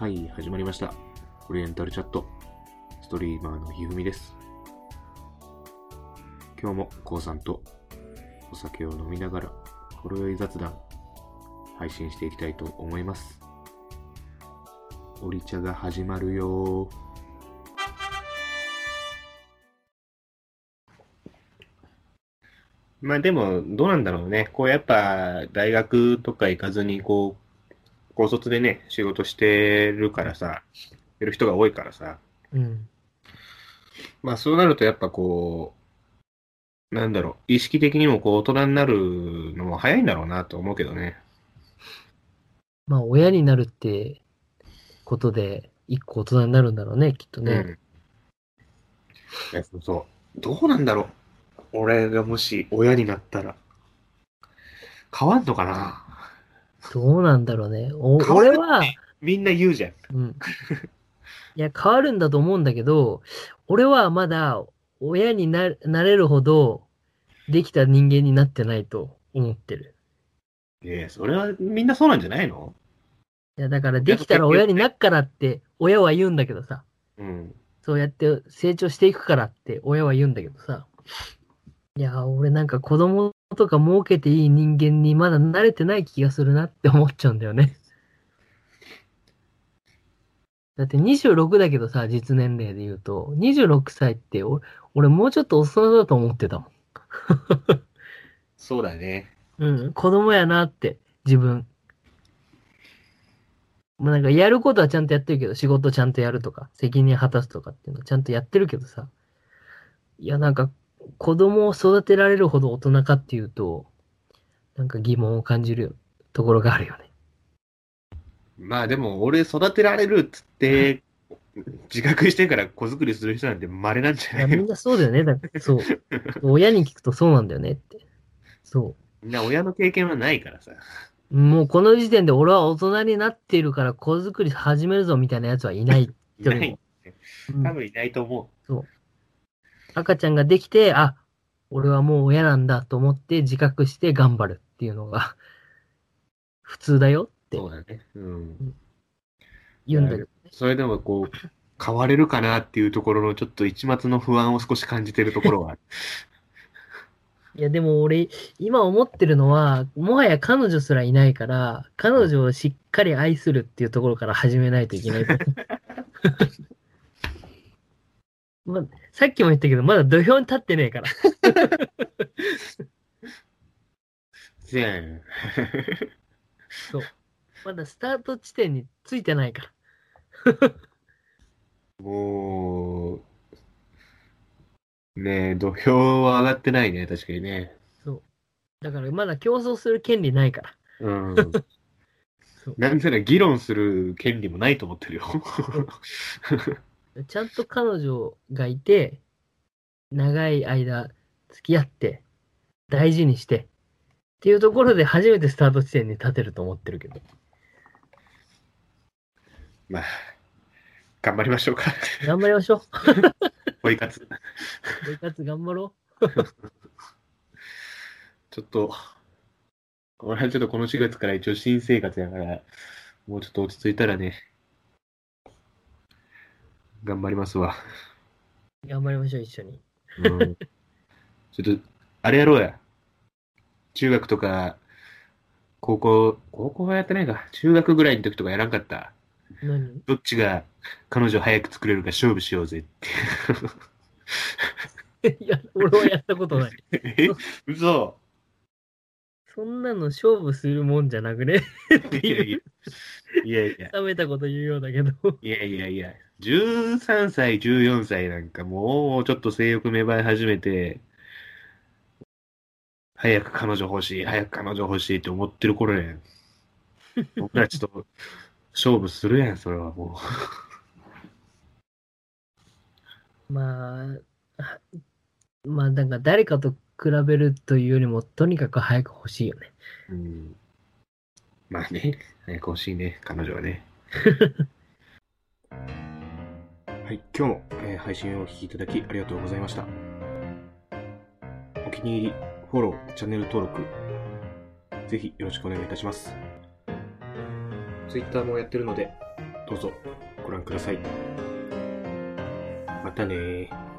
はい、始まりました。オリエンタルチャット。ストリーマーのひふみです。今日もこうさんとお酒を飲みながら、ほろ酔い雑談、配信していきたいと思います。オリ茶が始まるよまあでも、どうなんだろうね。こうやっぱ、大学とか行かずに、こう、高卒でね、仕事してるからさ、やる人が多いからさ。うん。まあそうなるとやっぱこう、なんだろう、意識的にもこう大人になるのも早いんだろうなと思うけどね。まあ、親になるってことで、一個大人になるんだろうね、きっとね。うん。そうそう。どうなんだろう。俺がもし親になったら、変わんのかな？どうなんだろうね。お俺は、みんな言うじゃん。うん。いや、変わるんだと思うんだけど、俺はまだ親にななれるほどできた人間になってないと思ってる。いやいや、それはみんなそうなんじゃないの？いや、だからできたら親になっからって親は言うんだけどさ、うん。そうやって成長していくからって親は言うんだけどさ、いや、俺なんか子供とか儲けていい人間にまだ慣れてない気がするなって思っちゃうんだよね。だって26だけどさ、実年齢で言うと、26歳って俺俺もうちょっと大人だと思ってたもん。そうだね。うん、子供やなって、自分。まあなんかやることはちゃんとやってるけど、仕事ちゃんとやるとか、責任果たすとかっていうのちゃんとやってるけどさ。いやなんか、子供を育てられるほど大人かっていうと、なんか疑問を感じるところがあるよね。まあでも、俺育てられるっつって、自覚してから子作りする人なんて稀なんじゃないのみんなそうだよね。だからそう。親に聞くとそうなんだよねって。そみんな親の経験はないからさ。う。もうこの時点で俺は大人になっているから子作り始めるぞみたいなやつはいない。いない。うん多分いないと思赤ちゃんができて、あ、俺はもう親なんだと思って自覚して頑張るっていうのが普通だよっう。てそうだね。うん。言うんだけど。それでもこう、変われるかなっていうところのちょっと一末の不安を少し感じてるところはある。いやでも俺、今思ってるのは、もはや彼女すらいないから、彼女をしっかり愛するっていうところから始めないといけない。ま、さっきも言ったけど、まだ土俵に立ってねえから。せやん。そう。まだスタート地点についてないから。もう、ねえ、土俵は上がってないね、確かにね。そう。だからまだ競争する権利ないから。うん。なんなら議論する権利もないと思ってるよ。ちゃんと彼女がいて、長い間付き合って、大事にして、っていうところで初めてスタート地点に立てると思ってるけど。まあ、頑張りましょうか。頑張りましょう。ポイ活。生活頑張ろ ちょっと、俺はちょっとこの4月から一応新生活やから、もうちょっと落ち着いたらね、頑張りますわ。う。頑張りましょう、一緒に。うん、ちょっと、あれやろうや。中学とか、高校、高校はやってないか。中学ぐらいの時とかやらんかった。何？どっちが彼女早く作れるか勝負しようぜって。いや、俺はやったことない。え？嘘そんなの勝負するもんじゃなくね？いやいや。いやいや。冷めたこと言うようだけど。いやいやいや。13歳、14歳なんかもうちょっと性欲芽生え始めて、早く彼女欲しい、早く彼女欲しいって思ってる頃やん。僕らちょっと勝負するやん、それはもまあ、あまあ、なんか誰かと比べるというよりも、とにかく早く欲しいよね。う。うん。まあね、早く欲しいね、彼女はね。はい、今日も、えー配信をお聞きいただきありがとうございました。お気に入り、フォロー、チャンネル登録、ぜひよろしくお願いいたします。Twitter もやってるので、どうぞご覧ください。またねー。